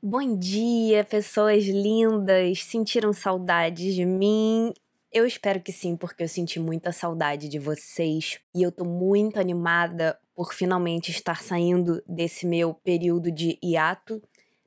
Bom dia, pessoas lindas! Sentiram saudades de mim? Eu espero que sim, porque eu senti muita saudade de vocês e eu tô muito animada por finalmente estar saindo desse meu período de hiato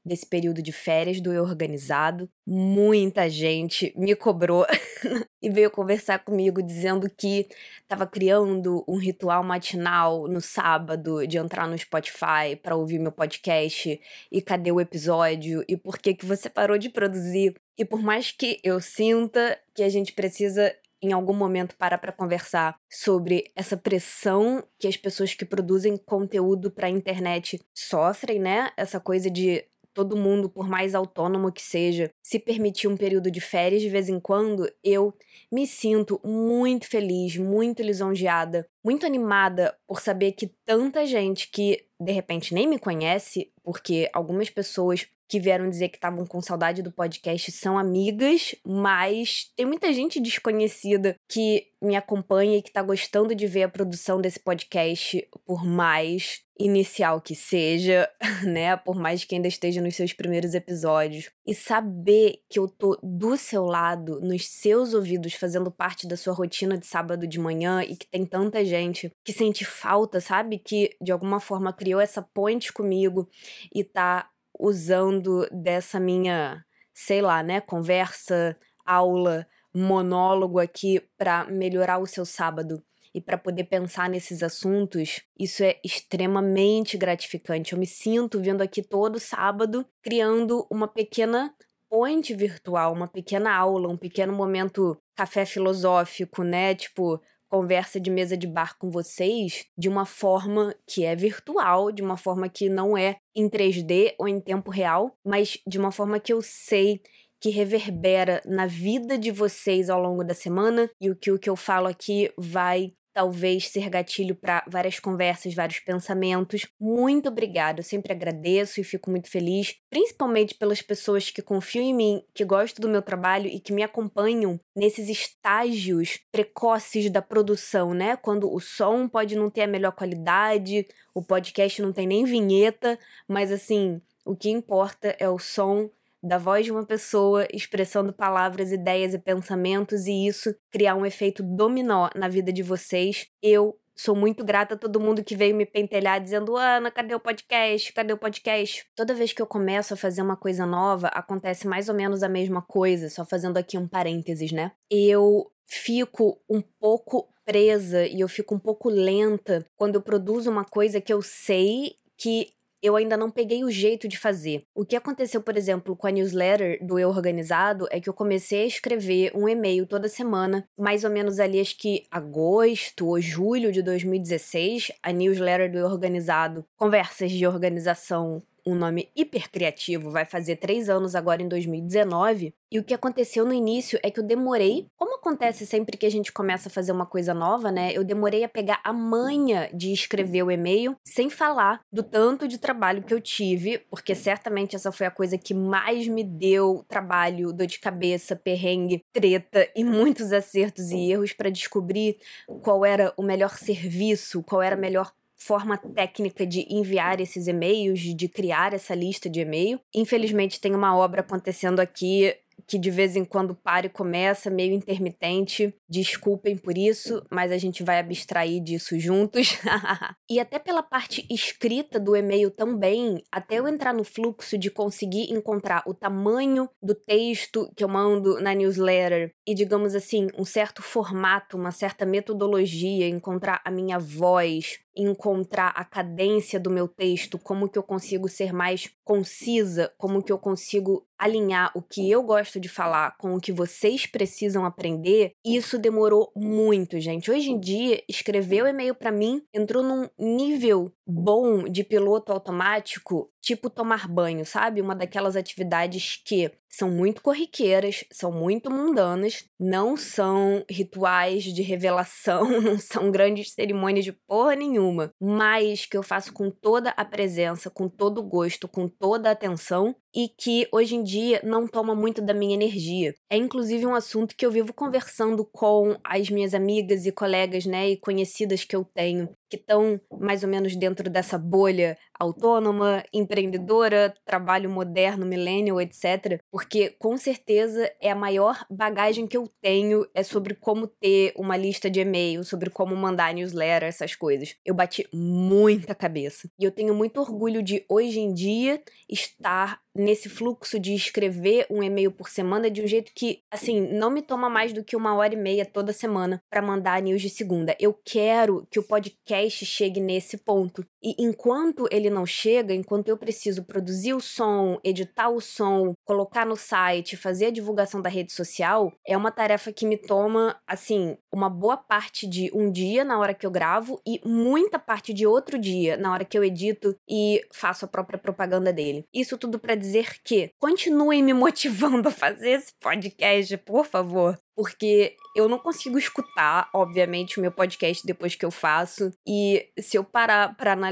desse período de férias do Eu Organizado. Muita gente me cobrou e veio conversar comigo dizendo que estava criando um ritual matinal no sábado de entrar no Spotify para ouvir meu podcast e cadê o episódio e por que que você parou de produzir. E por mais que eu sinta que a gente precisa em algum momento parar para conversar sobre essa pressão que as pessoas que produzem conteúdo para a internet sofrem, né? Essa coisa de todo mundo, por mais autônomo que seja, se permitir um período de férias de vez em quando, eu me sinto muito feliz, muito lisonjeada, muito animada por saber que tanta gente que de repente nem me conhece, porque algumas pessoas que vieram dizer que estavam com saudade do podcast são amigas, mas tem muita gente desconhecida que me acompanha e que tá gostando de ver a produção desse podcast, por mais inicial que seja, né? Por mais que ainda esteja nos seus primeiros episódios. E saber que eu tô do seu lado, nos seus ouvidos, fazendo parte da sua rotina de sábado de manhã e que tem tanta gente que sente falta, sabe? Que de alguma forma criou essa ponte comigo e tá usando dessa minha, sei lá, né, conversa, aula, monólogo aqui para melhorar o seu sábado e para poder pensar nesses assuntos, isso é extremamente gratificante. Eu me sinto vindo aqui todo sábado criando uma pequena ponte virtual, uma pequena aula, um pequeno momento café filosófico, né? Tipo, conversa de mesa de bar com vocês de uma forma que é virtual, de uma forma que não é em 3D ou em tempo real, mas de uma forma que eu sei que reverbera na vida de vocês ao longo da semana e o que o que eu falo aqui vai talvez ser gatilho para várias conversas, vários pensamentos. Muito obrigada, eu sempre agradeço e fico muito feliz, principalmente pelas pessoas que confiam em mim, que gostam do meu trabalho e que me acompanham nesses estágios precoces da produção, né? Quando o som pode não ter a melhor qualidade, o podcast não tem nem vinheta, mas assim, o que importa é o som da voz de uma pessoa expressando palavras, ideias e pensamentos e isso criar um efeito dominó na vida de vocês. Eu sou muito grata a todo mundo que veio me pentelhar dizendo: Ana, cadê o podcast? Cadê o podcast? Toda vez que eu começo a fazer uma coisa nova, acontece mais ou menos a mesma coisa, só fazendo aqui um parênteses, né? Eu fico um pouco presa e eu fico um pouco lenta quando eu produzo uma coisa que eu sei que eu ainda não peguei o jeito de fazer. O que aconteceu, por exemplo, com a newsletter do Eu Organizado é que eu comecei a escrever um e-mail toda semana, mais ou menos ali acho que agosto ou julho de 2016, a newsletter do Eu Organizado, conversas de organização um nome hiper criativo, vai fazer três anos agora em 2019. E o que aconteceu no início é que eu demorei, como acontece sempre que a gente começa a fazer uma coisa nova, né? Eu demorei a pegar a manha de escrever o e-mail sem falar do tanto de trabalho que eu tive, porque certamente essa foi a coisa que mais me deu trabalho, dor de cabeça, perrengue, treta e muitos acertos e erros para descobrir qual era o melhor serviço, qual era a melhor forma técnica de enviar esses e-mails, de criar essa lista de e-mail. Infelizmente, tem uma obra acontecendo aqui que de vez em quando para e começa, meio intermitente. Desculpem por isso, mas a gente vai abstrair disso juntos. e até pela parte escrita do e-mail também, até eu entrar no fluxo de conseguir encontrar o tamanho do texto que eu mando na newsletter e, digamos assim, um certo formato, uma certa metodologia, encontrar a minha voz, encontrar a cadência do meu texto, como que eu consigo ser mais concisa, como que eu consigo alinhar o que eu gosto de falar com o que vocês precisam aprender, isso demorou muito, gente. Hoje em dia, escrever o e-mail para mim entrou num nível bom de piloto automático, tipo tomar banho, sabe? Uma daquelas atividades que são muito corriqueiras, são muito mundanas, não são rituais de revelação, não são grandes cerimônias de porra nenhuma, mas que eu faço com toda a presença, com todo o gosto, com toda a atenção e que hoje em dia não toma muito da minha energia. É inclusive um assunto que eu vivo conversando com as minhas amigas e colegas, né, e conhecidas que eu tenho, que estão mais ou menos dentro dessa bolha autônoma, empreendedora, trabalho moderno, millennial, etc. Porque com certeza é a maior bagagem que eu tenho é sobre como ter uma lista de e-mail, sobre como mandar newsletter, essas coisas. Eu bati muita cabeça. E eu tenho muito orgulho de hoje em dia estar nesse fluxo de escrever um e-mail por semana de um jeito que, assim, não me toma mais do que uma hora e meia toda semana para mandar news de segunda. Eu quero que o podcast chegue nesse ponto. E enquanto ele não chega, enquanto eu preciso produzir o som, editar o som, colocar no site, fazer a divulgação da rede social, é uma tarefa que me toma, assim, uma boa parte de um dia na hora que eu gravo e muita parte de outro dia na hora que eu edito e faço a própria propaganda dele. Isso tudo para dizer que continuem me motivando a fazer esse podcast, por favor. Porque eu não consigo escutar, obviamente, o meu podcast depois que eu faço. E se eu parar para analisar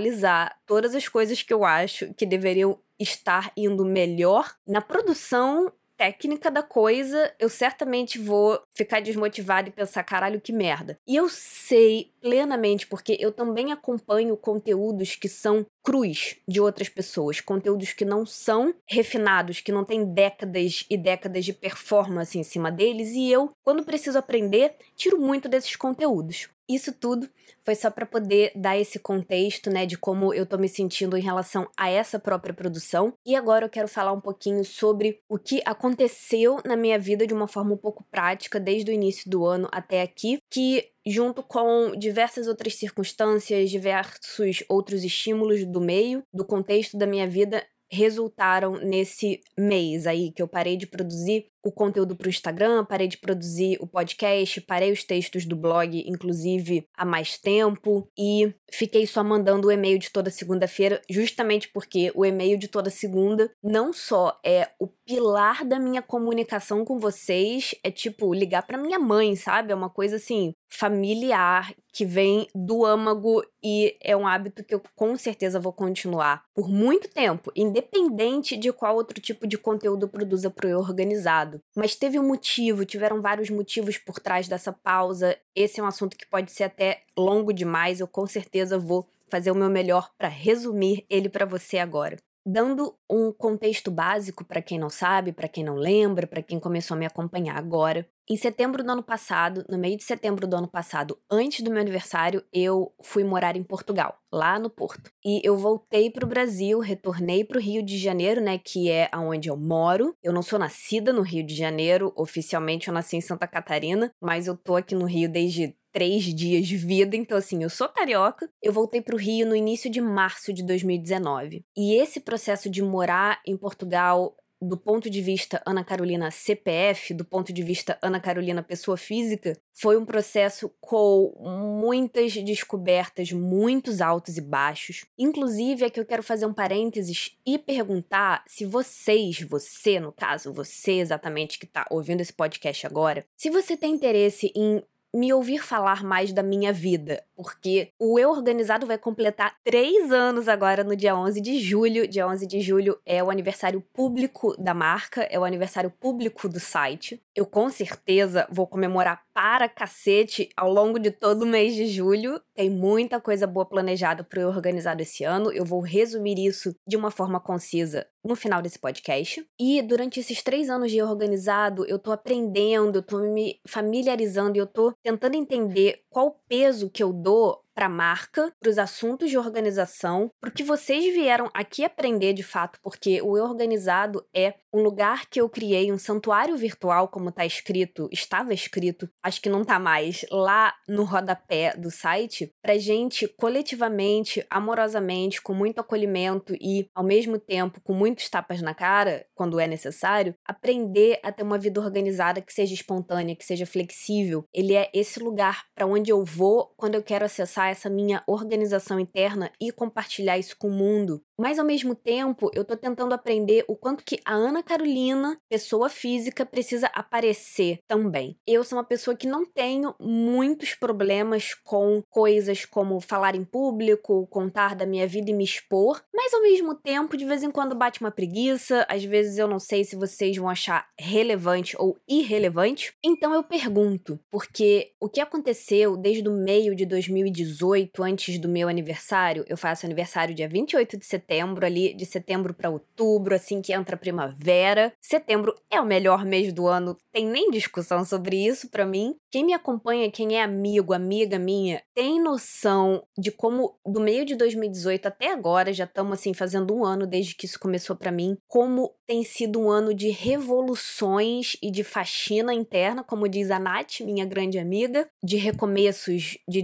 todas as coisas que eu acho que deveriam estar indo melhor na produção técnica da coisa, eu certamente vou ficar desmotivado e pensar, caralho, que merda. E eu sei plenamente, porque eu também acompanho conteúdos que são cruz de outras pessoas, conteúdos que não são refinados, que não têm décadas e décadas de performance em cima deles, e eu, quando preciso aprender, tiro muito desses conteúdos. Isso tudo foi só para poder dar esse contexto, né, de como eu tô me sentindo em relação a essa própria produção. E agora eu quero falar um pouquinho sobre o que aconteceu na minha vida de uma forma um pouco prática desde o início do ano até aqui, que junto com diversas outras circunstâncias, diversos outros estímulos do meio, do contexto da minha vida, resultaram nesse mês aí que eu parei de produzir o conteúdo para o Instagram, parei de produzir o podcast, parei os textos do blog, inclusive, há mais tempo, e fiquei só mandando o e-mail de toda segunda-feira, justamente porque o e-mail de toda segunda não só é o pilar da minha comunicação com vocês, é tipo ligar para minha mãe, sabe? É uma coisa assim, familiar, que vem do âmago e é um hábito que eu com certeza vou continuar por muito tempo, independente de qual outro tipo de conteúdo produza para eu organizado. Mas teve um motivo, tiveram vários motivos por trás dessa pausa. Esse é um assunto que pode ser até longo demais. Eu com certeza vou fazer o meu melhor para resumir ele para você agora. Dando um contexto básico para quem não sabe, para quem não lembra, para quem começou a me acompanhar agora, em setembro do ano passado, no meio de setembro do ano passado, antes do meu aniversário, eu fui morar em Portugal, lá no Porto. E eu voltei para o Brasil, retornei para o Rio de Janeiro, né, que é aonde eu moro. Eu não sou nascida no Rio de Janeiro, oficialmente eu nasci em Santa Catarina, mas eu tô aqui no Rio desde três dias de vida, então assim, eu sou carioca. Eu voltei para o Rio no início de março de 2019. E esse processo de morar em Portugal do ponto de vista Ana Carolina CPF, do ponto de vista Ana Carolina pessoa física, foi um processo com muitas descobertas, muitos altos e baixos. Inclusive, é que eu quero fazer um parênteses e perguntar se vocês, você no caso, você exatamente que está ouvindo esse podcast agora, se você tem interesse em me ouvir falar mais da minha vida, porque o Eu Organizado vai completar três anos agora no dia 11 de julho. Dia 11 de julho é o aniversário público da marca, é o aniversário público do site. Eu com certeza vou comemorar para cacete ao longo de todo o mês de julho. Tem muita coisa boa planejada para Eu Organizado esse ano. Eu vou resumir isso de uma forma concisa no final desse podcast. E durante esses três anos de organizado, eu tô aprendendo, eu tô me familiarizando e eu tô tentando entender qual peso que eu dou para a marca, para os assuntos de organização, para o que vocês vieram aqui aprender de fato, porque o Eu Organizado é um lugar que eu criei, um santuário virtual, como está escrito, estava escrito, acho que não está mais, lá no rodapé do site, para gente coletivamente, amorosamente, com muito acolhimento e, ao mesmo tempo, com muitos tapas na cara, quando é necessário, aprender a ter uma vida organizada que seja espontânea, que seja flexível. Ele é esse lugar para onde eu vou quando eu quero acessar essa minha organização interna e compartilhar isso com o mundo. Mas ao mesmo tempo, eu tô tentando aprender o quanto que a Ana Carolina, pessoa física, precisa aparecer também. Eu sou uma pessoa que não tenho muitos problemas com coisas como falar em público, contar da minha vida e me expor, mas ao mesmo tempo, de vez em quando bate uma preguiça, às vezes eu não sei se vocês vão achar relevante ou irrelevante. Então eu pergunto, porque o que aconteceu desde o meio de 2018 2018, antes do meu aniversário, eu faço aniversário dia 28 de setembro, ali de setembro para outubro, assim que entra a primavera. Setembro é o melhor mês do ano, tem nem discussão sobre isso para mim. Quem me acompanha, quem é amigo, amiga minha, tem noção de como do meio de 2018 até agora, já estamos assim fazendo um ano desde que isso começou para mim, como tem sido um ano de revoluções e de faxina interna, como diz a Nath, minha grande amiga, de recomeços, de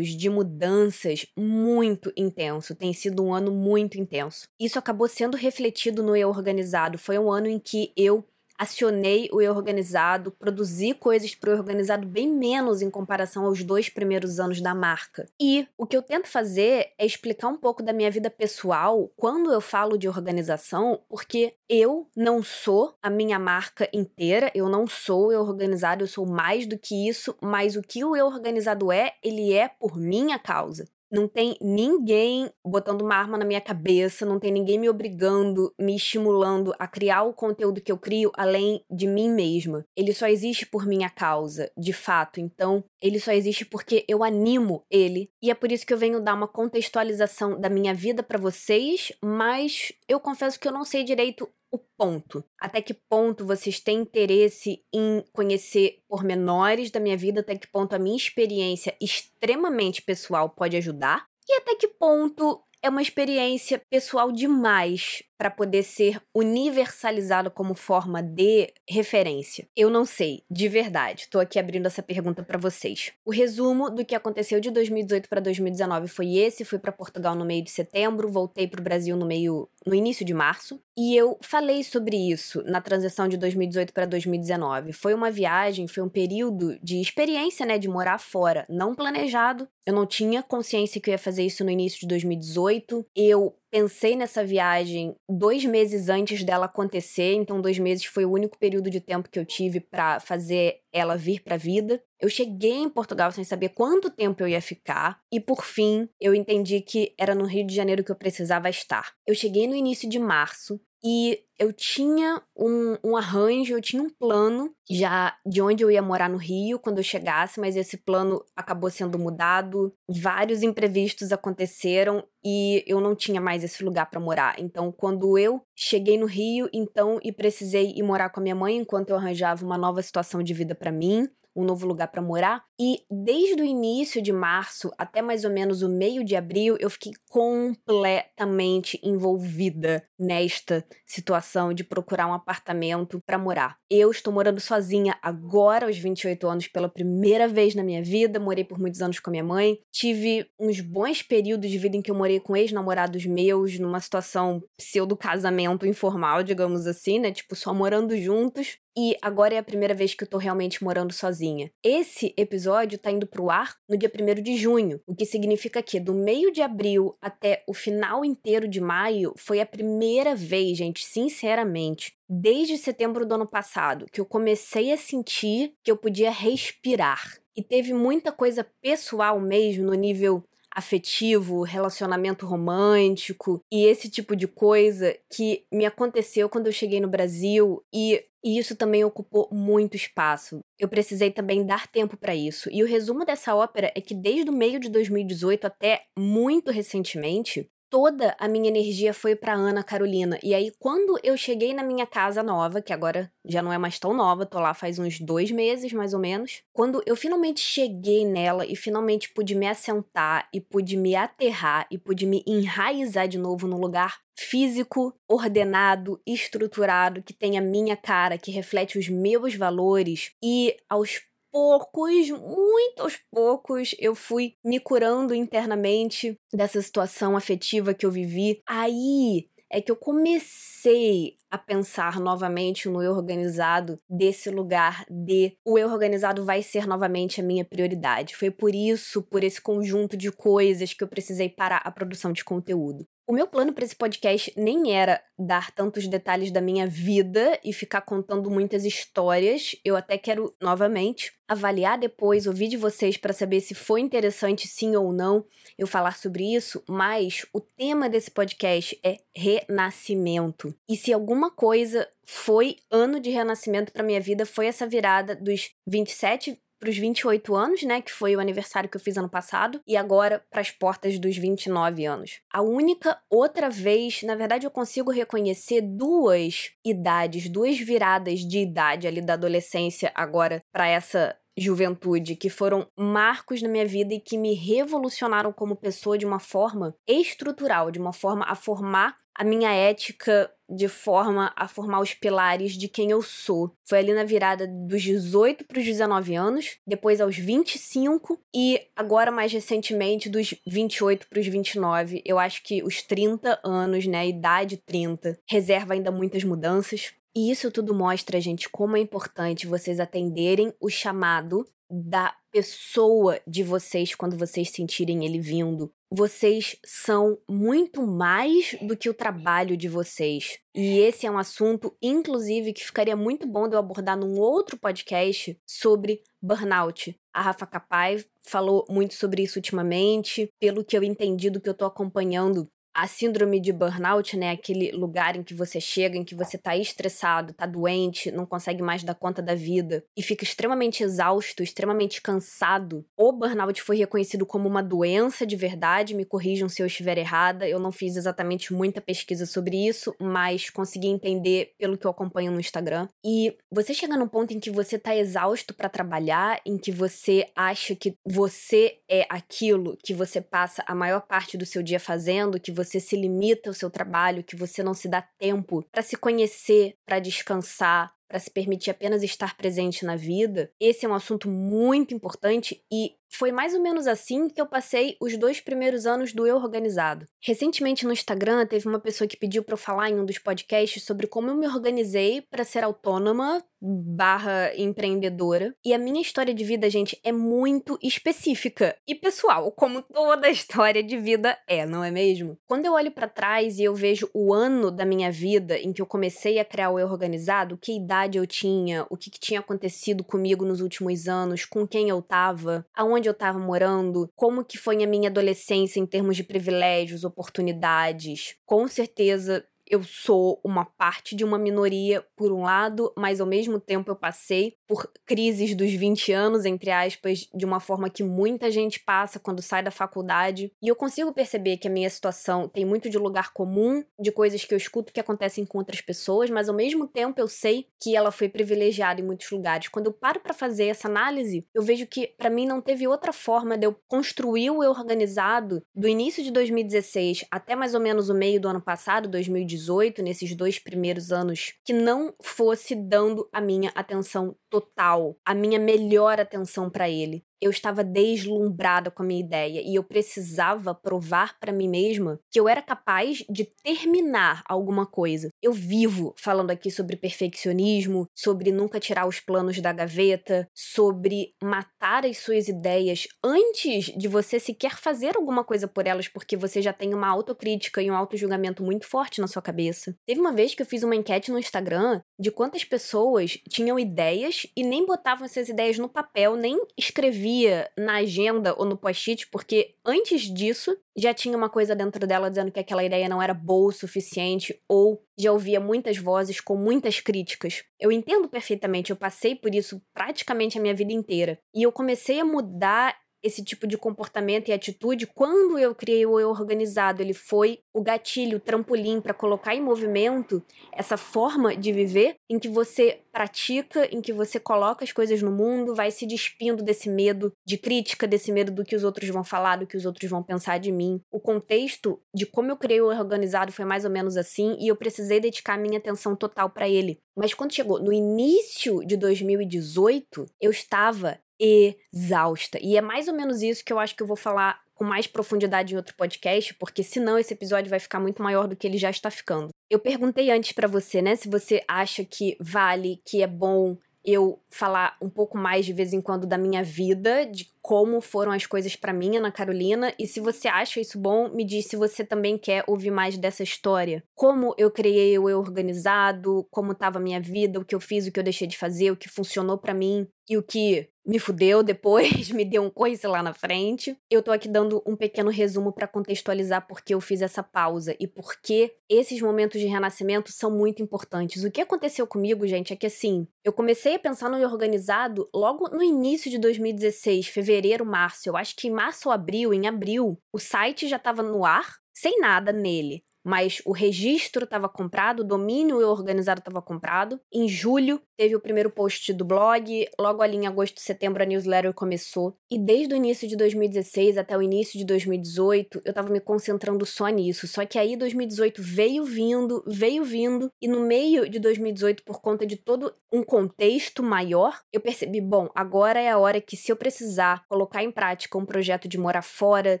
de mudanças muito intenso. Tem sido um ano muito intenso. Isso acabou sendo refletido no Eu Organizado. Foi um ano em que eu acionei o eu organizado, produzi coisas para o organizado bem menos em comparação aos dois primeiros anos da marca. E o que eu tento fazer é explicar um pouco da minha vida pessoal quando eu falo de organização, porque eu não sou a minha marca inteira, eu não sou eu organizado, eu sou mais do que isso, mas o que o eu organizado é, ele é por minha causa. Não tem ninguém botando uma arma na minha cabeça, não tem ninguém me obrigando, me estimulando a criar o conteúdo que eu crio além de mim mesma. Ele só existe por minha causa, de fato. Então, ele só existe porque eu animo ele. E é por isso que eu venho dar uma contextualização da minha vida para vocês, mas eu confesso que eu não sei direito o ponto. Até que ponto vocês têm interesse em conhecer pormenores da minha vida, até que ponto a minha experiência extremamente pessoal pode ajudar, e até que ponto é uma experiência pessoal demais para poder ser universalizado como forma de referência? Eu não sei, de verdade. Estou aqui abrindo essa pergunta para vocês. O resumo do que aconteceu de 2018 para 2019 foi esse. Fui para Portugal no meio de setembro, voltei para o Brasil no meio no início de março, e eu falei sobre isso na transição de 2018 para 2019. Foi uma viagem, foi um período de experiência, né, de morar fora, não planejado. Eu não tinha consciência que eu ia fazer isso no início de 2018. Eu pensei nessa viagem dois meses antes dela acontecer, então dois meses foi o único período de tempo que eu tive para fazer ela vir para a vida. Eu cheguei em Portugal sem saber quanto tempo eu ia ficar e por fim eu entendi que era no Rio de Janeiro que eu precisava estar. Eu cheguei no início de março e eu tinha um, um, arranjo, eu tinha um plano já de onde eu ia morar no Rio quando eu chegasse, mas esse plano acabou sendo mudado. Vários imprevistos aconteceram e eu não tinha mais esse lugar para morar. Então, quando eu cheguei no Rio, então e precisei ir morar com a minha mãe enquanto eu arranjava uma nova situação de vida para mim, um novo lugar para morar. E desde o início de março até mais ou menos o meio de abril, eu fiquei completamente envolvida nesta situação de procurar um apartamento para morar. Eu estou morando sozinha agora aos 28 anos pela primeira vez na minha vida, morei por muitos anos com a minha mãe, tive uns bons períodos de vida em que eu morei com ex-namorados meus numa situação pseudo casamento informal, digamos assim, né? Tipo só morando juntos, e agora é a primeira vez que eu tô realmente morando sozinha. Esse episódio tá indo pro ar no dia 1 de junho, o que significa que do meio de abril até o final inteiro de maio foi a primeira vez, gente, sinceramente, desde setembro do ano passado, que eu comecei a sentir que eu podia respirar. E teve muita coisa pessoal mesmo no nível afetivo, relacionamento romântico e esse tipo de coisa que me aconteceu quando eu cheguei no Brasil e e isso também ocupou muito espaço. Eu precisei também dar tempo para isso. E o resumo dessa ópera é que desde o meio de 2018 até muito recentemente, toda a minha energia foi para Ana Carolina. E aí, quando eu cheguei na minha casa nova, que agora já não é mais tão nova, tô lá faz uns dois meses mais ou menos, quando eu finalmente cheguei nela e finalmente pude me assentar e pude me aterrar e pude me enraizar de novo no lugar físico, ordenado, estruturado, que tem a minha cara, que reflete os meus valores e aos poucos, muito aos poucos, eu fui me curando internamente dessa situação afetiva que eu vivi. Aí é que eu comecei a pensar novamente no eu organizado desse lugar de o eu organizado vai ser novamente a minha prioridade. Foi por isso, por esse conjunto de coisas que eu precisei parar a produção de conteúdo. O meu plano para esse podcast nem era dar tantos detalhes da minha vida e ficar contando muitas histórias. Eu até quero novamente avaliar depois, ouvir de vocês para saber se foi interessante sim ou não eu falar sobre isso, mas o tema desse podcast é renascimento. E se alguma coisa foi ano de renascimento para minha vida, foi essa virada dos 27 para os 28 anos, né, que foi o aniversário que eu fiz ano passado, e agora para as portas dos 29 anos. A única outra vez, na verdade, eu consigo reconhecer duas idades, duas viradas de idade ali da adolescência agora para essa juventude que foram marcos na minha vida e que me revolucionaram como pessoa de uma forma estrutural, de uma forma a formar a minha ética de forma a formar os pilares de quem eu sou. Foi ali na virada dos 18 para os 19 anos, depois aos 25 e agora mais recentemente dos 28 para os 29. Eu acho que os 30 anos, né, a idade 30, reserva ainda muitas mudanças. E isso tudo mostra, gente, como é importante vocês atenderem o chamado da pessoa de vocês quando vocês sentirem ele vindo. Vocês são muito mais do que o trabalho de vocês. E esse é um assunto, inclusive, que ficaria muito bom de eu abordar num outro podcast sobre burnout. A Rafa Capai falou muito sobre isso ultimamente. Pelo que eu entendi do que eu tô acompanhando a síndrome de burnout, né, aquele lugar em que você chega, em que você tá estressado, tá doente, não consegue mais dar conta da vida e fica extremamente exausto, extremamente cansado. O burnout foi reconhecido como uma doença de verdade, me corrijam se eu estiver errada, eu não fiz exatamente muita pesquisa sobre isso, mas consegui entender pelo que eu acompanho no Instagram. E você chega num ponto em que você tá exausto para trabalhar, em que você acha que você é aquilo que você passa a maior parte do seu dia fazendo, que você você se limita ao seu trabalho, que você não se dá tempo para se conhecer, para descansar, para se permitir apenas estar presente na vida. Esse é um assunto muito importante e foi mais ou menos assim que eu passei os dois primeiros anos do Eu Organizado. Recentemente no Instagram teve uma pessoa que pediu para eu falar em um dos podcasts sobre como eu me organizei para ser autônoma barra empreendedora. E a minha história de vida, gente, é muito específica e pessoal, como toda história de vida é, não é mesmo? Quando eu olho para trás e eu vejo o ano da minha vida em que eu comecei a criar o Eu Organizado, que idade eu tinha, o que, que tinha acontecido comigo nos últimos anos, com quem eu tava, aonde onde eu estava morando, como que foi a minha adolescência em termos de privilégios, oportunidades. Com certeza eu sou uma parte de uma minoria, por um lado, mas ao mesmo tempo eu passei por crises dos 20 anos, entre aspas, de uma forma que muita gente passa quando sai da faculdade. E eu consigo perceber que a minha situação tem muito de lugar comum, de coisas que eu escuto que acontecem com outras pessoas, mas ao mesmo tempo eu sei que ela foi privilegiada em muitos lugares. Quando eu paro para fazer essa análise, eu vejo que para mim não teve outra forma de eu construir o eu organizado do início de 2016 até mais ou menos o meio do ano passado, 2018 2018, nesses dois primeiros anos, que não fosse dando a minha atenção total, a minha melhor atenção para ele eu estava deslumbrada com a minha ideia e eu precisava provar para mim mesma que eu era capaz de terminar alguma coisa. Eu vivo falando aqui sobre perfeccionismo, sobre nunca tirar os planos da gaveta, sobre matar as suas ideias antes de você sequer fazer alguma coisa por elas, porque você já tem uma autocrítica e um autojulgamento muito forte na sua cabeça. Teve uma vez que eu fiz uma enquete no Instagram de quantas pessoas tinham ideias e nem botavam essas ideias no papel, nem escreviam na agenda ou no post-it, porque antes disso já tinha uma coisa dentro dela dizendo que aquela ideia não era boa o suficiente, ou já ouvia muitas vozes com muitas críticas. Eu entendo perfeitamente, eu passei por isso praticamente a minha vida inteira. E eu comecei a mudar esse tipo de comportamento e atitude quando eu criei o Eu Organizado. Ele foi o gatilho, o trampolim para colocar em movimento essa forma de viver em que você pratica, em que você coloca as coisas no mundo, vai se despindo desse medo de crítica, desse medo do que os outros vão falar, do que os outros vão pensar de mim. O contexto de como eu criei o Organizado foi mais ou menos assim e eu precisei dedicar minha atenção total para ele. Mas quando chegou no início de 2018, eu estava exausta. E é mais ou menos isso que eu acho que eu vou falar com mais profundidade em outro podcast, porque senão esse episódio vai ficar muito maior do que ele já está ficando. Eu perguntei antes para você, né, se você acha que vale, que é bom eu falar um pouco mais de vez em quando da minha vida, de como foram as coisas para mim, Ana Carolina, e se você acha isso bom, me diz se você também quer ouvir mais dessa história. Como eu criei o eu organizado, como estava a minha vida, o que eu fiz, o que eu deixei de fazer, o que funcionou para mim. e o que me fudeu depois, me deu um coice lá na frente. Eu tô aqui dando um pequeno resumo para contextualizar porque eu fiz essa pausa e porque esses momentos de renascimento são muito importantes. O que aconteceu comigo, gente, é que assim, eu comecei a pensar no organizado logo no início de 2016, fevereiro, março. Eu acho que em março ou abril, em abril, o site já estava no ar, sem nada nele mas o registro estava comprado, o domínio organizado estava comprado. Em julho teve o primeiro post do blog, logo ali em agosto, setembro a newsletter começou. E desde o início de 2016 até o início de 2018, eu estava me concentrando só nisso. Só que aí 2018 veio vindo, veio vindo e no meio de 2018 por conta de todo um contexto maior, eu percebi, bom, agora é a hora que se eu precisar colocar em prática um projeto de morar fora,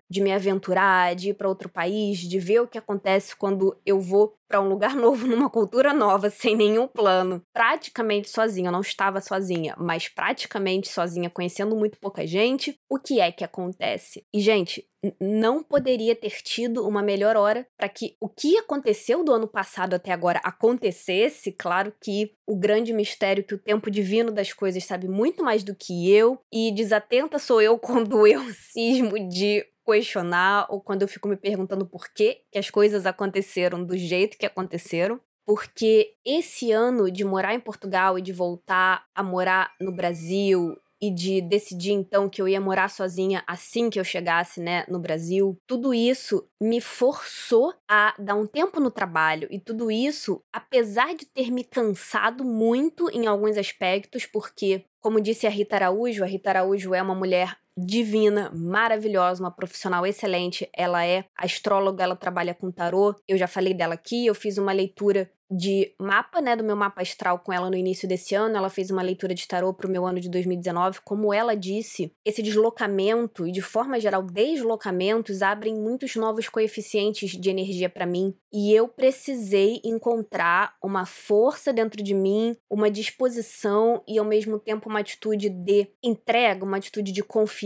de me aventurar, de ir para outro país, de ver o que acontece quando eu vou para um lugar novo, numa cultura nova, sem nenhum plano, praticamente sozinha. Eu não estava sozinha, mas praticamente sozinha, conhecendo muito pouca gente. O que é que acontece? E, gente, não poderia ter tido uma melhor hora para que o que aconteceu do ano passado até agora acontecesse. Claro que o grande mistério que o tempo divino das coisas sabe muito mais do que eu, e desatenta sou eu quando eu cismo de questionar ou quando eu fico me perguntando por que, que as coisas aconteceram do jeito que aconteceram. Porque esse ano de morar em Portugal e de voltar a morar no Brasil e de decidir então que eu ia morar sozinha assim que eu chegasse, né, no Brasil, tudo isso me forçou a dar um tempo no trabalho e tudo isso, apesar de ter me cansado muito em alguns aspectos, porque como disse a Rita Araújo, a Rita Araújo é uma mulher divina, maravilhosa, uma profissional excelente. Ela é astróloga, ela trabalha com tarô. Eu já falei dela aqui, eu fiz uma leitura de mapa, né, do meu mapa astral com ela no início desse ano. Ela fez uma leitura de tarô para o meu ano de 2019. Como ela disse, esse deslocamento e de forma geral deslocamentos abrem muitos novos coeficientes de energia para mim e eu precisei encontrar uma força dentro de mim, uma disposição e ao mesmo tempo uma atitude de entrega, uma atitude de confiança,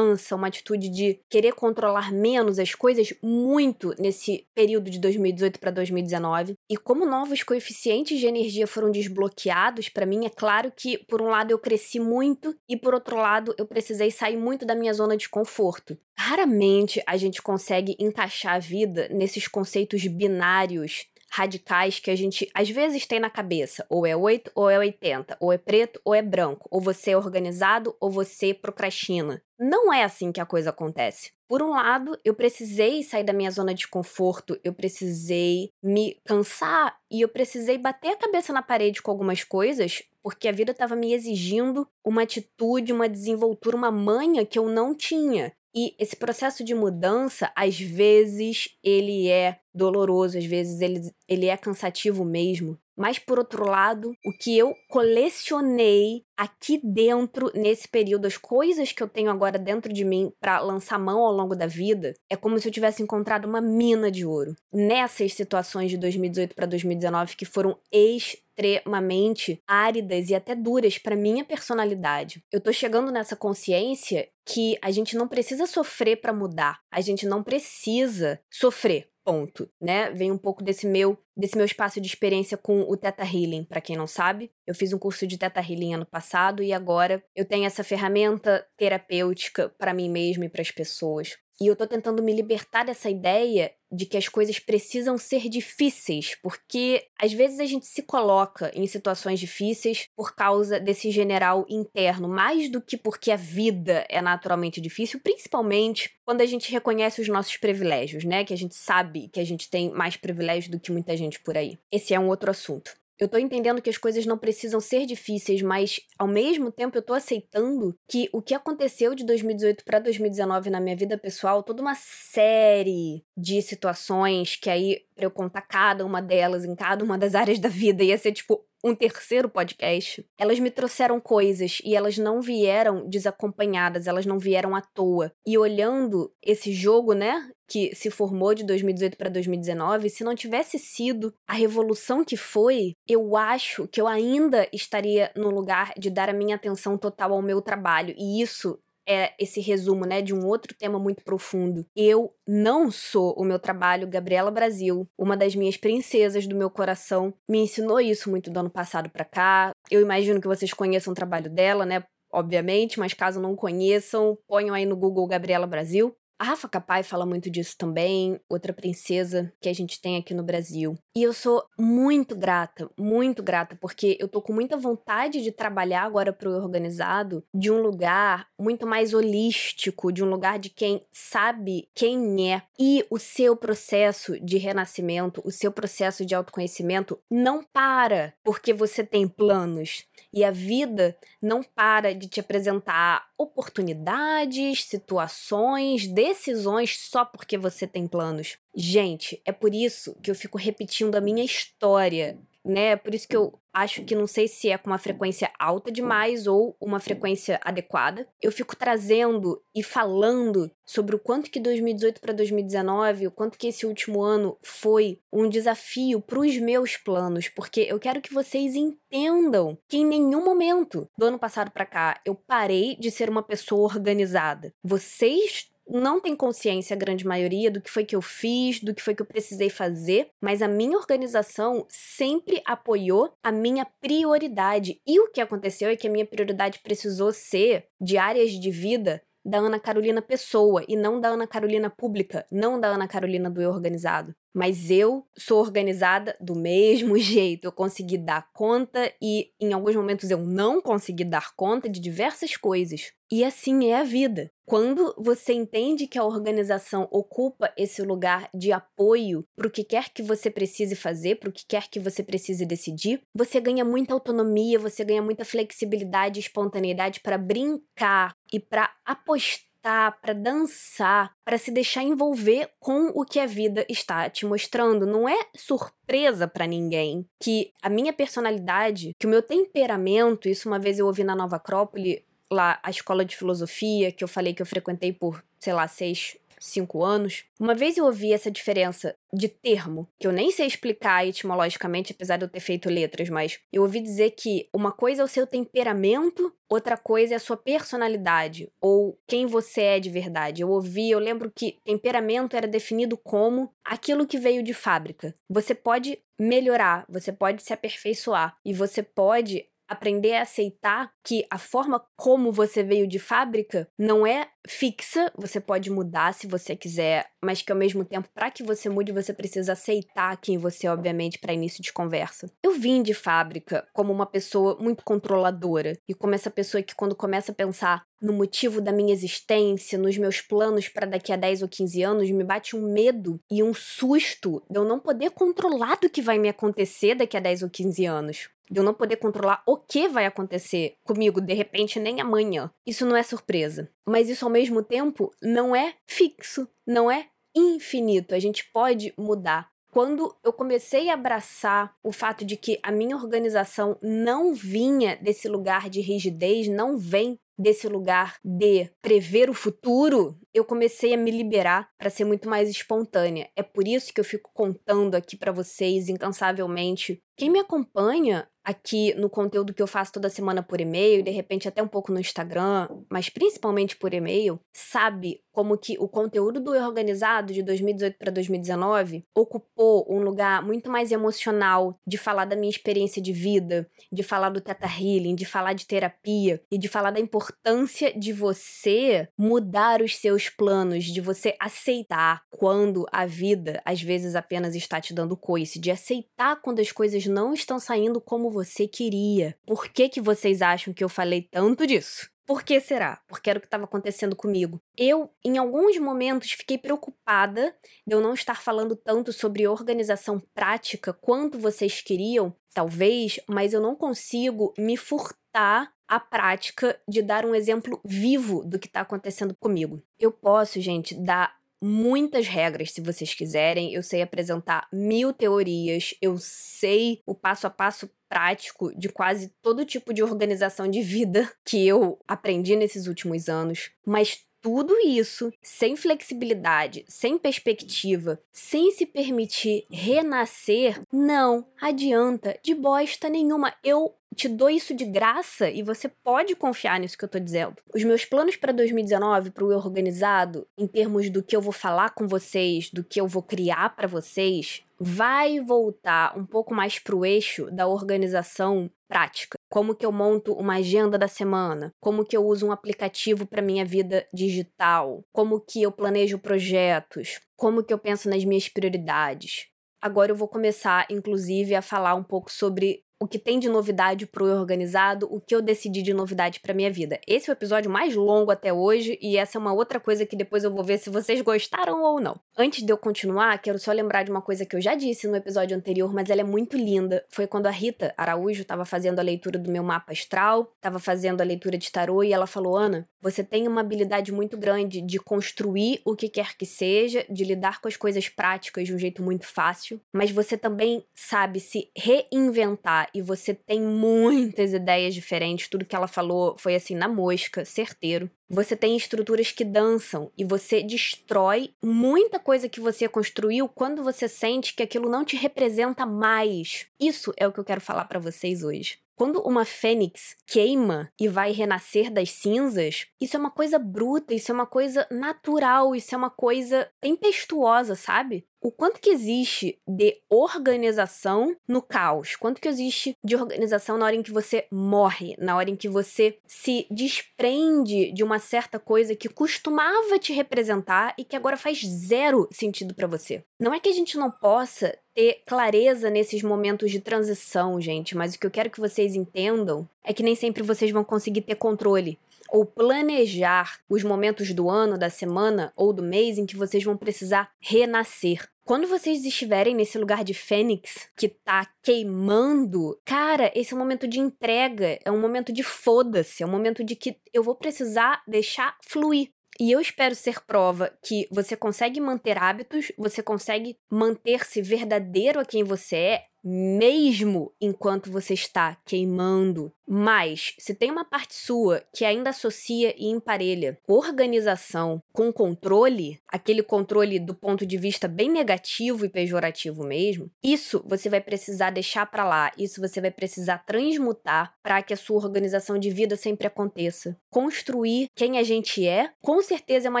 uma atitude de querer controlar menos as coisas muito nesse período de 2018 para 2019. E como novos coeficientes de energia foram desbloqueados, para mim é claro que, por um lado, eu cresci muito e, por outro lado, eu precisei sair muito da minha zona de conforto. Raramente a gente consegue encaixar a vida nesses conceitos binários radicais que a gente às vezes tem na cabeça. Ou é 8 ou é 80, ou é preto ou é branco, ou você é organizado ou você procrastina. Não é assim que a coisa acontece. Por um lado, eu precisei sair da minha zona de conforto, eu precisei me cansar e eu precisei bater a cabeça na parede com algumas coisas, porque a vida estava me exigindo uma atitude, uma desenvoltura, uma manha que eu não tinha. E esse processo de mudança, às vezes, ele é doloroso, às vezes ele, ele é cansativo mesmo. Mas, por outro lado, o que eu colecionei aqui dentro, nesse período, as coisas que eu tenho agora dentro de mim para lançar mão ao longo da vida, é como se eu tivesse encontrado uma mina de ouro. Nessas situações de 2018 para 2019 que foram extremamente áridas e até duras para minha personalidade. Eu tô chegando nessa consciência que a gente não precisa sofrer para mudar. A gente não precisa sofrer ponto, né? Vem um pouco desse meu desse meu espaço de experiência com o Teta Healing, para quem não sabe. Eu fiz um curso de Teta Healing ano passado e agora eu tenho essa ferramenta terapêutica para mim mesma e para as pessoas. E eu tô tentando me libertar dessa ideia de que as coisas precisam ser difíceis, porque às vezes a gente se coloca em situações difíceis por causa desse general interno, mais do que porque a vida é naturalmente difícil, principalmente quando a gente reconhece os nossos privilégios, né? Que a gente sabe que a gente tem mais privilégios do que muita gente por aí. Esse é um outro assunto. Eu tô entendendo que as coisas não precisam ser difíceis, mas ao mesmo tempo eu tô aceitando que o que aconteceu de 2018 para 2019 na minha vida pessoal, toda uma série de situações que aí para eu contar cada uma delas em cada uma das áreas da vida ia ser tipo um terceiro podcast, elas me trouxeram coisas e elas não vieram desacompanhadas, elas não vieram à toa. E olhando esse jogo, né, que se formou de 2018 para 2019, se não tivesse sido a revolução que foi, eu acho que eu ainda estaria no lugar de dar a minha atenção total ao meu trabalho. E isso é esse resumo, né, de um outro tema muito profundo. Eu não sou o meu trabalho, Gabriela Brasil, uma das minhas princesas do meu coração, me ensinou isso muito do ano passado para cá. Eu imagino que vocês conheçam o trabalho dela, né? obviamente, mas caso não conheçam, ponham aí no Google Gabriela Brasil. A Rafa Capai fala muito disso também, outra princesa que a gente tem aqui no Brasil. E eu sou muito grata, muito grata, porque eu tô com muita vontade de trabalhar agora pro organizado de um lugar muito mais holístico, de um lugar de quem sabe quem é. E o seu processo de renascimento, o seu processo de autoconhecimento não para porque você tem planos. E a vida não para de te apresentar oportunidades, situações, decisões só porque você tem planos. Gente, é por isso que eu fico repetindo a minha história né? Por isso que eu acho que não sei se é com uma frequência alta demais ou uma frequência adequada. Eu fico trazendo e falando sobre o quanto que 2018 para 2019, o quanto que esse último ano foi um desafio para os meus planos, porque eu quero que vocês entendam que em nenhum momento do ano passado para cá eu parei de ser uma pessoa organizada. Vocês não tem consciência, a grande maioria, do que foi que eu fiz, do que foi que eu precisei fazer, mas a minha organização sempre apoiou a minha prioridade. E o que aconteceu é que a minha prioridade precisou ser de áreas de vida da Ana Carolina Pessoa e não da Ana Carolina Pública, não da Ana Carolina do Eu Organizado. Mas eu sou organizada do mesmo jeito. Eu consegui dar conta e em alguns momentos eu não consegui dar conta de diversas coisas. E assim é a vida. Quando você entende que a organização ocupa esse lugar de apoio para o que quer que você precise fazer, para o que quer que você precise decidir, você ganha muita autonomia, você ganha muita flexibilidade e espontaneidade para brincar e para apostar cantar, para dançar, para se deixar envolver com o que a vida está te mostrando. Não é surpresa para ninguém que a minha personalidade, que o meu temperamento, isso uma vez eu ouvi na Nova Acrópole, lá a escola de filosofia que eu falei que eu frequentei por, sei lá, seis cinco anos. Uma vez eu ouvi essa diferença de termo, que eu nem sei explicar etimologicamente, apesar de eu ter feito letras, mas eu ouvi dizer que uma coisa é o seu temperamento, outra coisa é a sua personalidade, ou quem você é de verdade. Eu ouvi, eu lembro que temperamento era definido como aquilo que veio de fábrica. Você pode melhorar, você pode se aperfeiçoar e você pode aprender a aceitar que a forma como você veio de fábrica não é fixa, você pode mudar se você quiser, mas que ao mesmo tempo, para que você mude, você precisa aceitar quem você é, obviamente, para início de conversa. Eu vim de fábrica como uma pessoa muito controladora e como essa pessoa que quando começa a pensar no motivo da minha existência, nos meus planos para daqui a 10 ou 15 anos, me bate um medo e um susto de eu não poder controlar do que vai me acontecer daqui a 10 ou 15 anos de eu não poder controlar o que vai acontecer comigo de repente nem amanhã. Isso não é surpresa. Mas isso ao tempo não é fixo, não é infinito. A gente pode mudar. Quando eu comecei a abraçar o fato de que a minha organização não vinha desse lugar de rigidez, não vem desse lugar de prever o futuro, eu comecei a me liberar para ser muito mais espontânea. É por isso que eu fico contando aqui para vocês incansavelmente. Quem me acompanha aqui no conteúdo que eu faço toda semana por e-mail, de repente até um pouco no Instagram, mas principalmente por e-mail, sabe como que o conteúdo do Organizado de 2018 para 2019 ocupou um lugar muito mais emocional de falar da minha experiência de vida, de falar do Teta Healing, de falar de terapia e de falar da importância de você mudar os seus planos, de você aceitar quando a vida às vezes apenas está te dando coice, de aceitar quando as coisas não estão saindo como você queria. Por que, que vocês acham que eu falei tanto disso? Por que será? Porque era o que estava acontecendo comigo. Eu, em alguns momentos, fiquei preocupada de eu não estar falando tanto sobre organização prática quanto vocês queriam, talvez, mas eu não consigo me furtar a prática de dar um exemplo vivo do que está acontecendo comigo. Eu posso, gente, dar muitas regras se vocês quiserem. Eu sei apresentar mil teorias, eu sei o passo a passo prático de quase todo tipo de organização de vida que eu aprendi nesses últimos anos, mas tudo isso sem flexibilidade, sem perspectiva, sem se permitir renascer, não adianta de bosta nenhuma. Eu te dou isso de graça e você pode confiar nisso que eu tô dizendo. Os meus planos para 2019, para o eu organizado, em termos do que eu vou falar com vocês, do que eu vou criar para vocês, vai voltar um pouco mais pro eixo da organização prática. Como que eu monto uma agenda da semana? Como que eu uso um aplicativo para minha vida digital? Como que eu planejo projetos? Como que eu penso nas minhas prioridades? Agora eu vou começar, inclusive, a falar um pouco sobre o que tem de novidade pro organizado, o que eu decidi de novidade para minha vida. Esse é o episódio mais longo até hoje e essa é uma outra coisa que depois eu vou ver se vocês gostaram ou não. Antes de eu continuar, quero só lembrar de uma coisa que eu já disse no episódio anterior, mas ela é muito linda. Foi quando a Rita Araújo estava fazendo a leitura do meu mapa astral, estava fazendo a leitura de tarô e ela falou: "Ana, você tem uma habilidade muito grande de construir o que quer que seja, de lidar com as coisas práticas de um jeito muito fácil, mas você também sabe se reinventar e você tem muitas ideias diferentes. Tudo que ela falou foi assim na mosca, certeiro. Você tem estruturas que dançam e você destrói muita coisa que você construiu quando você sente que aquilo não te representa mais. Isso é o que eu quero falar para vocês hoje. Quando uma fênix queima e vai renascer das cinzas, isso é uma coisa bruta, isso é uma coisa natural, isso é uma coisa tempestuosa, sabe? O quanto que existe de organização no caos, quanto que existe de organização na hora em que você morre, na hora em que você se desprende de uma certa coisa que costumava te representar e que agora faz zero sentido para você. Não é que a gente não possa ter clareza nesses momentos de transição, gente, mas o que eu quero que vocês entendam é que nem sempre vocês vão conseguir ter controle ou planejar os momentos do ano, da semana ou do mês em que vocês vão precisar renascer. Quando vocês estiverem nesse lugar de fênix que tá queimando, cara, esse é um momento de entrega, é um momento de foda-se, é um momento de que eu vou precisar deixar fluir. E eu espero ser prova que você consegue manter hábitos, você consegue manter-se verdadeiro a quem você é, mesmo enquanto você está queimando. Mas, se tem uma parte sua que ainda associa e emparelha organização com controle, aquele controle do ponto de vista bem negativo e pejorativo mesmo, isso você vai precisar deixar para lá, isso você vai precisar transmutar para que a sua organização de vida sempre aconteça. Construir quem a gente é, com certeza é uma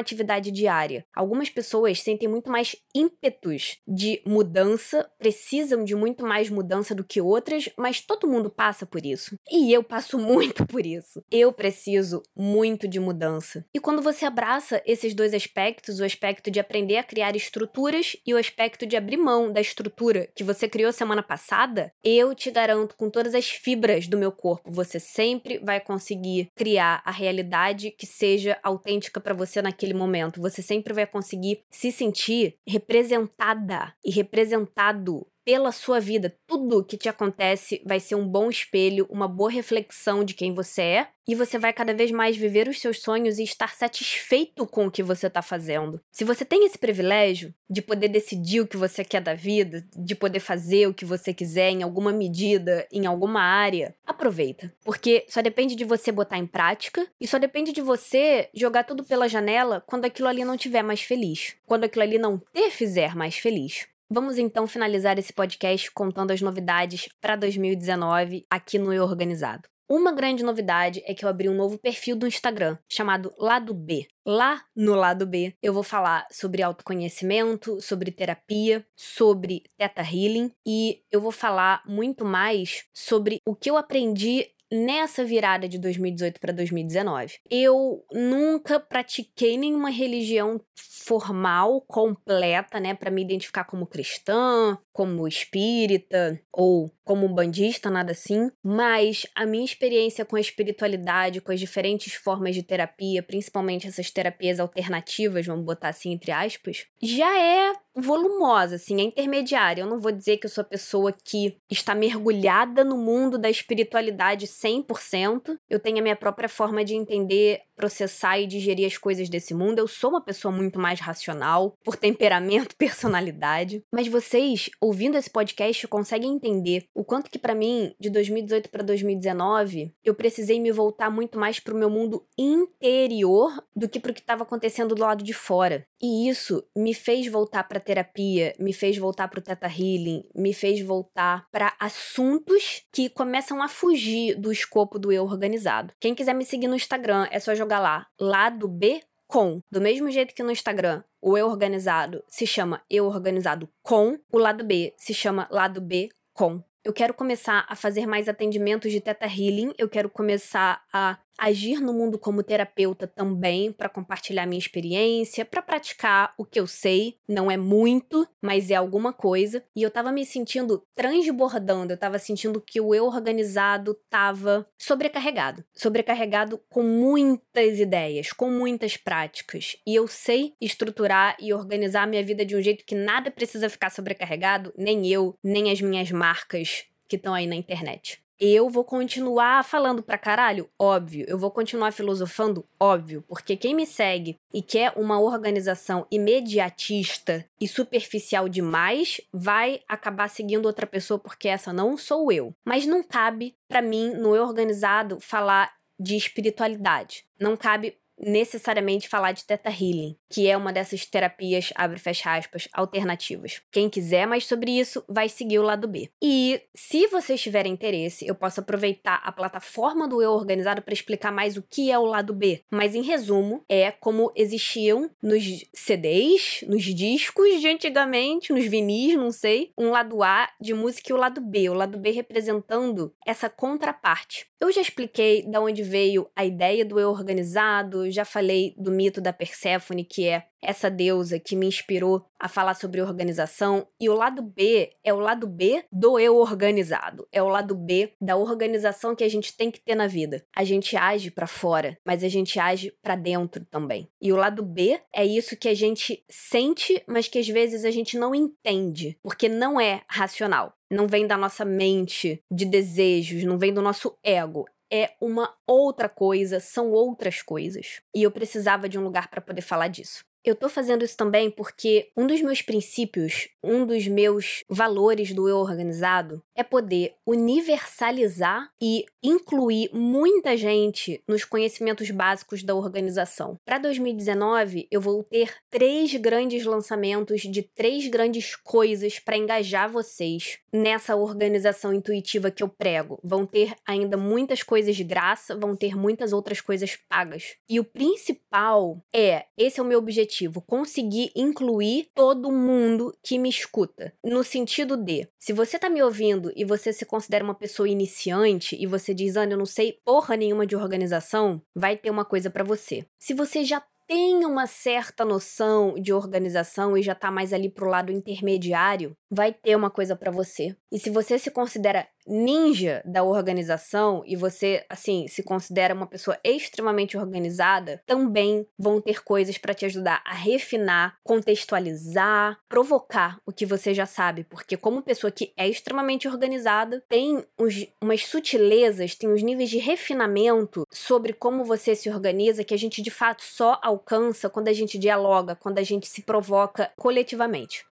atividade diária. Algumas pessoas sentem muito mais ímpetos de mudança, precisam de muito mais mudança do que outras, mas todo mundo passa por isso. E eu passo muito por isso. Eu preciso muito de mudança. E quando você abraça esses dois aspectos, o aspecto de aprender a criar estruturas e o aspecto de abrir mão da estrutura que você criou semana passada, eu te garanto com todas as fibras do meu corpo, você sempre vai conseguir criar a realidade que seja autêntica para você naquele momento. Você sempre vai conseguir se sentir representada e representado pela sua vida. Tudo que te acontece vai ser um bom espelho, uma boa reflexão de quem você é, e você vai cada vez mais viver os seus sonhos e estar satisfeito com o que você está fazendo. Se você tem esse privilégio de poder decidir o que você quer da vida, de poder fazer o que você quiser em alguma medida, em alguma área, aproveita. Porque só depende de você botar em prática e só depende de você jogar tudo pela janela quando aquilo ali não estiver mais feliz, quando aquilo ali não te fizer mais feliz. Vamos então finalizar esse podcast contando as novidades para 2019 aqui no Eu Organizado. Uma grande novidade é que eu abri um novo perfil do Instagram chamado Lado B. Lá no lado B, eu vou falar sobre autoconhecimento, sobre terapia, sobre Theta Healing e eu vou falar muito mais sobre o que eu aprendi nessa virada de 2018 para 2019. Eu nunca pratiquei nenhuma religião formal, completa, né, para me identificar como cristã, como espírita ou como bandista, nada assim, mas a minha experiência com a espiritualidade, com as diferentes formas de terapia, principalmente essas terapias alternativas, vamos botar assim entre aspas, já é volumosa, assim, é intermediária. Eu não vou dizer que eu sou a pessoa que está mergulhada no mundo da espiritualidade 100%. Eu tenho a minha própria forma de entender, processar e digerir as coisas desse mundo. Eu sou uma pessoa muito mais racional, por temperamento, personalidade. Mas vocês, ouvindo esse podcast, conseguem entender o quanto que para mim, de 2018 para 2019, eu precisei me voltar muito mais pro meu mundo interior do que pro que estava acontecendo do lado de fora. E isso me fez voltar para terapia, me fez voltar para o Teta Healing, me fez voltar para assuntos que começam a fugir do escopo do eu organizado. Quem quiser me seguir no Instagram, é só jogar lá, lado B com. Do mesmo jeito que no Instagram o eu organizado se chama eu organizado com, o lado B se chama lado B com. Eu quero começar a fazer mais atendimentos de Teta Healing, eu quero começar a agir no mundo como terapeuta também para compartilhar minha experiência, para praticar o que eu sei. Não é muito, mas é alguma coisa. E eu tava me sentindo transbordando, eu tava sentindo que o eu organizado tava sobrecarregado. Sobrecarregado com muitas ideias, com muitas práticas. E eu sei estruturar e organizar a minha vida de um jeito que nada precisa ficar sobrecarregado, nem eu, nem as minhas marcas que estão aí na internet. Eu vou continuar falando pra caralho? Óbvio. Eu vou continuar filosofando? Óbvio. Porque quem me segue e quer uma organização imediatista e superficial demais, vai acabar seguindo outra pessoa porque essa não sou eu. Mas não cabe para mim, no eu organizado, falar de espiritualidade. Não cabe necessariamente falar de Teta Healing, que é uma dessas terapias, abre fecha aspas, alternativas. Quem quiser mais sobre isso, vai seguir o lado B. E se vocês tiverem interesse, eu posso aproveitar a plataforma do Eu Organizado para explicar mais o que é o lado B. Mas em resumo, é como existiam nos CDs, nos discos de antigamente, nos vinis, não sei, um lado A de música e o lado B, o lado B representando essa contraparte. Eu já expliquei de onde veio a ideia do Eu Organizado, já falei do mito da Perséfone, que é essa deusa que me inspirou a falar sobre organização. E o lado B é o lado B do eu organizado. É o lado B da organização que a gente tem que ter na vida. A gente age para fora, mas a gente age para dentro também. E o lado B é isso que a gente sente, mas que às vezes a gente não entende, porque não é racional. Não vem da nossa mente de desejos, não vem do nosso ego é uma outra coisa, são outras coisas. E eu precisava de um lugar para poder falar disso. Eu tô fazendo isso também porque um dos meus princípios, um dos meus valores do eu organizado é poder universalizar e incluir muita gente nos conhecimentos básicos da organização. Para 2019, eu vou ter três grandes lançamentos de três grandes coisas para engajar vocês nessa organização intuitiva que eu prego. Vão ter ainda muitas coisas de graça, vão ter muitas outras coisas pagas. E o principal é, esse é o meu objetivo objetivo conseguir incluir todo mundo que me escuta. No sentido de, se você tá me ouvindo e você se considera uma pessoa iniciante e você diz, Ana, eu não sei porra nenhuma de organização, vai ter uma coisa para você. Se você já tem uma certa noção de organização e já tá mais ali pro lado intermediário, vai ter uma coisa para você. E se você se considera ninja da organização e você, assim, se considera uma pessoa extremamente organizada, também vão ter coisas para te ajudar a refinar, contextualizar, provocar o que você já sabe, porque como pessoa que é extremamente organizada, tem uns, umas sutilezas, tem uns níveis de refinamento sobre como você se organiza que a gente de fato só alcança quando a gente dialoga, quando a gente se provoca coletivamente.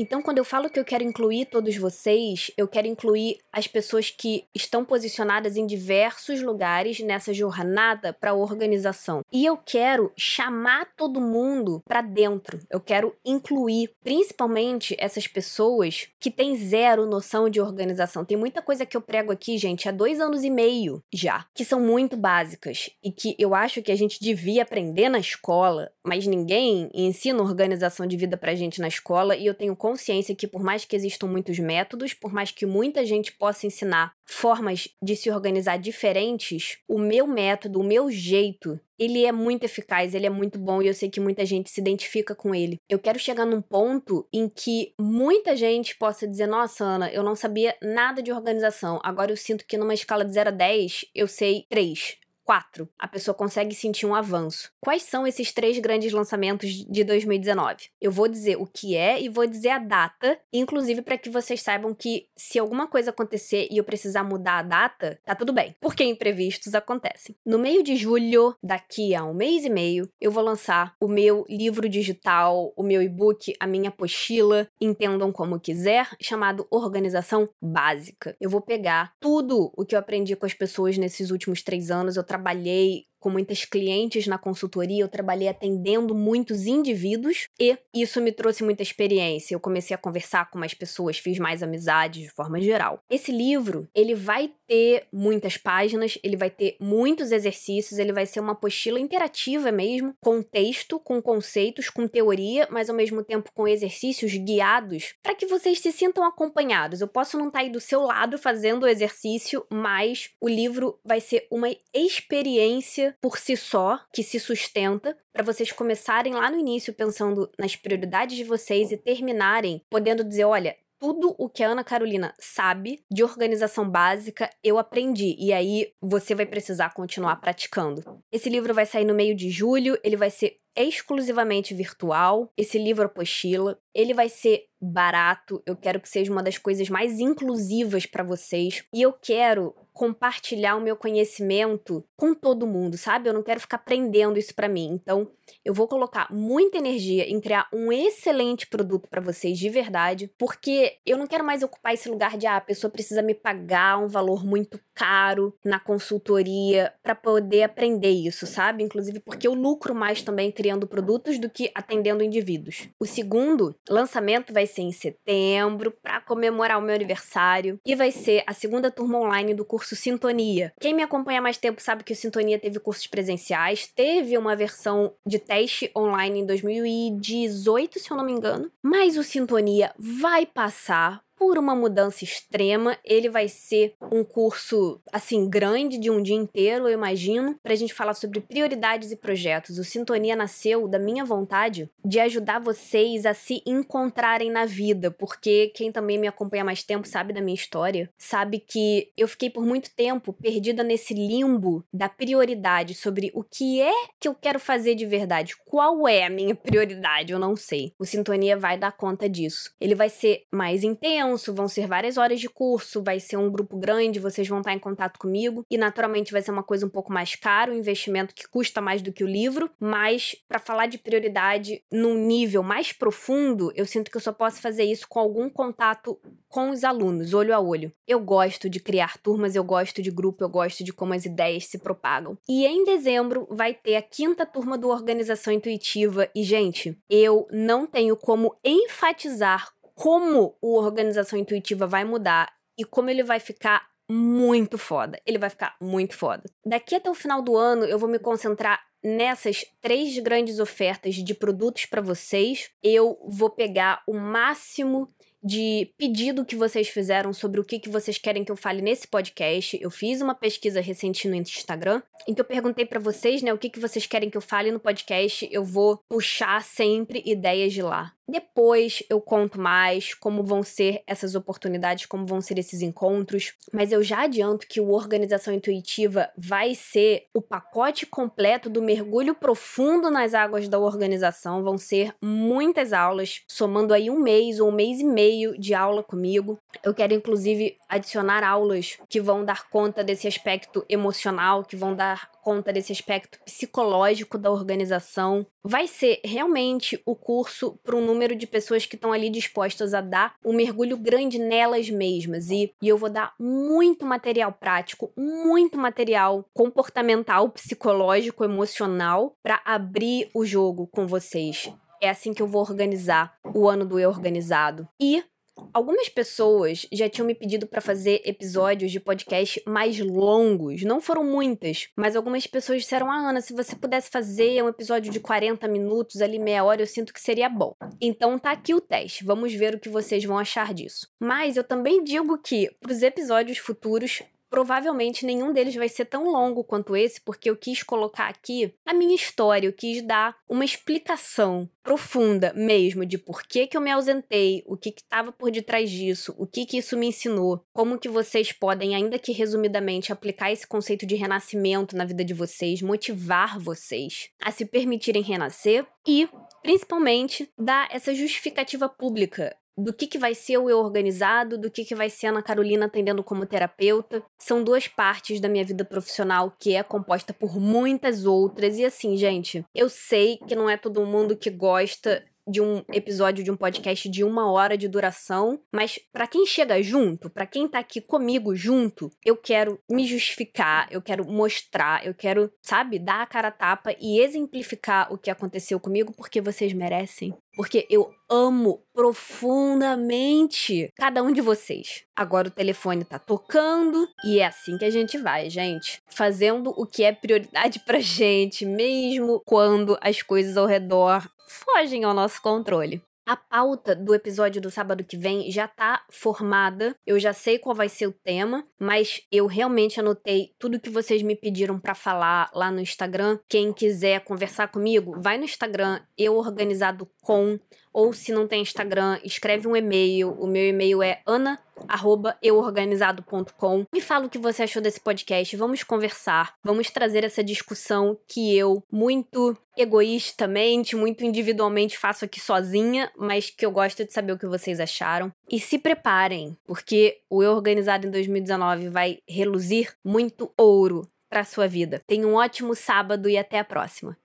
Então, quando eu falo que eu quero incluir todos vocês, eu quero incluir as pessoas que estão posicionadas em diversos lugares nessa jornada para a organização. E eu quero chamar todo mundo para dentro. Eu quero incluir principalmente essas pessoas que têm zero noção de organização. Tem muita coisa que eu prego aqui, gente, há dois anos e meio já, que são muito básicas e que eu acho que a gente devia aprender na escola, mas ninguém ensina organização de vida pra gente na escola e eu tenho consciência que, por mais que existam muitos métodos, por mais que muita gente possa ensinar formas de se organizar diferentes, o meu método, o meu jeito, ele é muito eficaz, ele é muito bom e eu sei que muita gente se identifica com ele. Eu quero chegar num ponto em que muita gente possa dizer: Nossa, Ana, eu não sabia nada de organização, agora eu sinto que numa escala de 0 a 10 eu sei 3 4, a pessoa consegue sentir um avanço. Quais são esses três grandes lançamentos de 2019? Eu vou dizer o que é e vou dizer a data, inclusive para que vocês saibam que se alguma coisa acontecer e eu precisar mudar a data, tá tudo bem, porque imprevistos acontecem. No meio de julho, daqui a um mês e meio, eu vou lançar o meu livro digital, o meu e-book, a minha apostila, entendam como quiser, chamado Organização Básica. Eu vou pegar tudo o que eu aprendi com as pessoas nesses últimos três anos, eu trabalhei com muitas clientes na consultoria, eu trabalhei atendendo muitos indivíduos e isso me trouxe muita experiência. Eu comecei a conversar com mais pessoas, fiz mais amizades de forma geral. Esse livro, ele vai ter muitas páginas, ele vai ter muitos exercícios, ele vai ser uma apostila interativa mesmo, com texto, com conceitos, com teoria, mas ao mesmo tempo com exercícios guiados, para que vocês se sintam acompanhados. Eu posso não estar tá aí do seu lado fazendo o exercício, mas o livro vai ser uma experiência por si só, que se sustenta, para vocês começarem lá no início pensando nas prioridades de vocês e terminarem podendo dizer: olha, tudo o que a Ana Carolina sabe de organização básica, eu aprendi. E aí você vai precisar continuar praticando. Esse livro vai sair no meio de julho, ele vai ser exclusivamente virtual. Esse livro apostila, ele vai ser barato. Eu quero que seja uma das coisas mais inclusivas para vocês. E eu quero compartilhar o meu conhecimento com todo mundo, sabe? Eu não quero ficar prendendo isso para mim. Então, eu vou colocar muita energia em criar um excelente produto para vocês de verdade, porque eu não quero mais ocupar esse lugar de ah, a pessoa precisa me pagar um valor muito caro na consultoria para poder aprender isso, sabe? Inclusive porque eu lucro mais também criando produtos do que atendendo indivíduos. O segundo lançamento vai ser em setembro para comemorar o meu aniversário e vai ser a segunda turma online do curso Sintonia. Quem me acompanha há mais tempo sabe que o Sintonia teve cursos presenciais, teve uma versão de teste online em 2018, se eu não me engano, mas o Sintonia vai passar por uma mudança extrema. Ele vai ser um curso, assim, grande, de um dia inteiro, eu imagino, para a gente falar sobre prioridades e projetos. O Sintonia nasceu da minha vontade de ajudar vocês a se encontrarem na vida, porque quem também me acompanha mais tempo sabe da minha história, sabe que eu fiquei por muito tempo perdida nesse limbo da prioridade sobre o que é que eu quero fazer de verdade, qual é a minha prioridade, eu não sei. O Sintonia vai dar conta disso. Ele vai ser mais intenso intenso, vão ser várias horas de curso, vai ser um grupo grande, vocês vão estar em contato comigo e naturalmente vai ser uma coisa um pouco mais cara, um investimento que custa mais do que o livro, mas para falar de prioridade num nível mais profundo, eu sinto que eu só posso fazer isso com algum contato com os alunos, olho a olho. Eu gosto de criar turmas, eu gosto de grupo, eu gosto de como as ideias se propagam. E em dezembro vai ter a quinta turma do Organização Intuitiva e gente, eu não tenho como enfatizar como o organização intuitiva vai mudar e como ele vai ficar muito foda. Ele vai ficar muito foda. Daqui até o final do ano, eu vou me concentrar nessas três grandes ofertas de produtos para vocês. Eu vou pegar o máximo de pedido que vocês fizeram sobre o que, que vocês querem que eu fale nesse podcast. Eu fiz uma pesquisa recente no Instagram, em que eu perguntei para vocês, né, o que, que vocês querem que eu fale no podcast. Eu vou puxar sempre ideias de lá. Depois eu conto mais como vão ser essas oportunidades, como vão ser esses encontros, mas eu já adianto que o Organização Intuitiva vai ser o pacote completo do mergulho profundo nas águas da organização. Vão ser muitas aulas, somando aí um mês ou um mês e meio de aula comigo. Eu quero inclusive adicionar aulas que vão dar conta desse aspecto emocional, que vão dar conta desse aspecto psicológico da organização. Vai ser realmente o curso para um número de pessoas que estão ali dispostas a dar um mergulho grande nelas mesmas. E, e eu vou dar muito material prático, muito material comportamental, psicológico, emocional para abrir o jogo com vocês. É assim que eu vou organizar o ano do Eu Organizado. E Algumas pessoas já tinham me pedido para fazer episódios de podcast mais longos. Não foram muitas, mas algumas pessoas disseram: Ah, Ana, se você pudesse fazer um episódio de 40 minutos, ali meia hora, eu sinto que seria bom. Então tá aqui o teste. Vamos ver o que vocês vão achar disso. Mas eu também digo que, para os episódios futuros, Provavelmente nenhum deles vai ser tão longo quanto esse, porque eu quis colocar aqui a minha história, eu quis dar uma explicação profunda mesmo de por que, que eu me ausentei, o que estava por detrás disso, o que, que isso me ensinou, como que vocês podem, ainda que resumidamente, aplicar esse conceito de renascimento na vida de vocês, motivar vocês a se permitirem renascer e, principalmente, dar essa justificativa pública do que, que vai ser o eu organizado, do que, que vai ser a Ana Carolina atendendo como terapeuta. São duas partes da minha vida profissional que é composta por muitas outras. E assim, gente, eu sei que não é todo mundo que gosta de um episódio de um podcast de uma hora de duração, mas para quem chega junto, para quem tá aqui comigo junto, eu quero me justificar, eu quero mostrar, eu quero, sabe, dar a cara a tapa e exemplificar o que aconteceu comigo porque vocês merecem. Porque eu amo profundamente cada um de vocês. Agora o telefone tá tocando e é assim que a gente vai, gente. Fazendo o que é prioridade pra gente, mesmo quando as coisas ao redor fogem ao nosso controle. A pauta do episódio do sábado que vem já tá formada. Eu já sei qual vai ser o tema, mas eu realmente anotei tudo que vocês me pediram para falar lá no Instagram. Quem quiser conversar comigo, vai no Instagram eu organizado com ou se não tem Instagram, escreve um e-mail. O meu e-mail é ana@euorganizado.com. Me fala o que você achou desse podcast. Vamos conversar. Vamos trazer essa discussão que eu muito egoístamente, muito individualmente faço aqui sozinha, mas que eu gosto de saber o que vocês acharam. E se preparem, porque o Eu Organizado em 2019 vai reluzir muito ouro para sua vida. Tenha um ótimo sábado e até a próxima.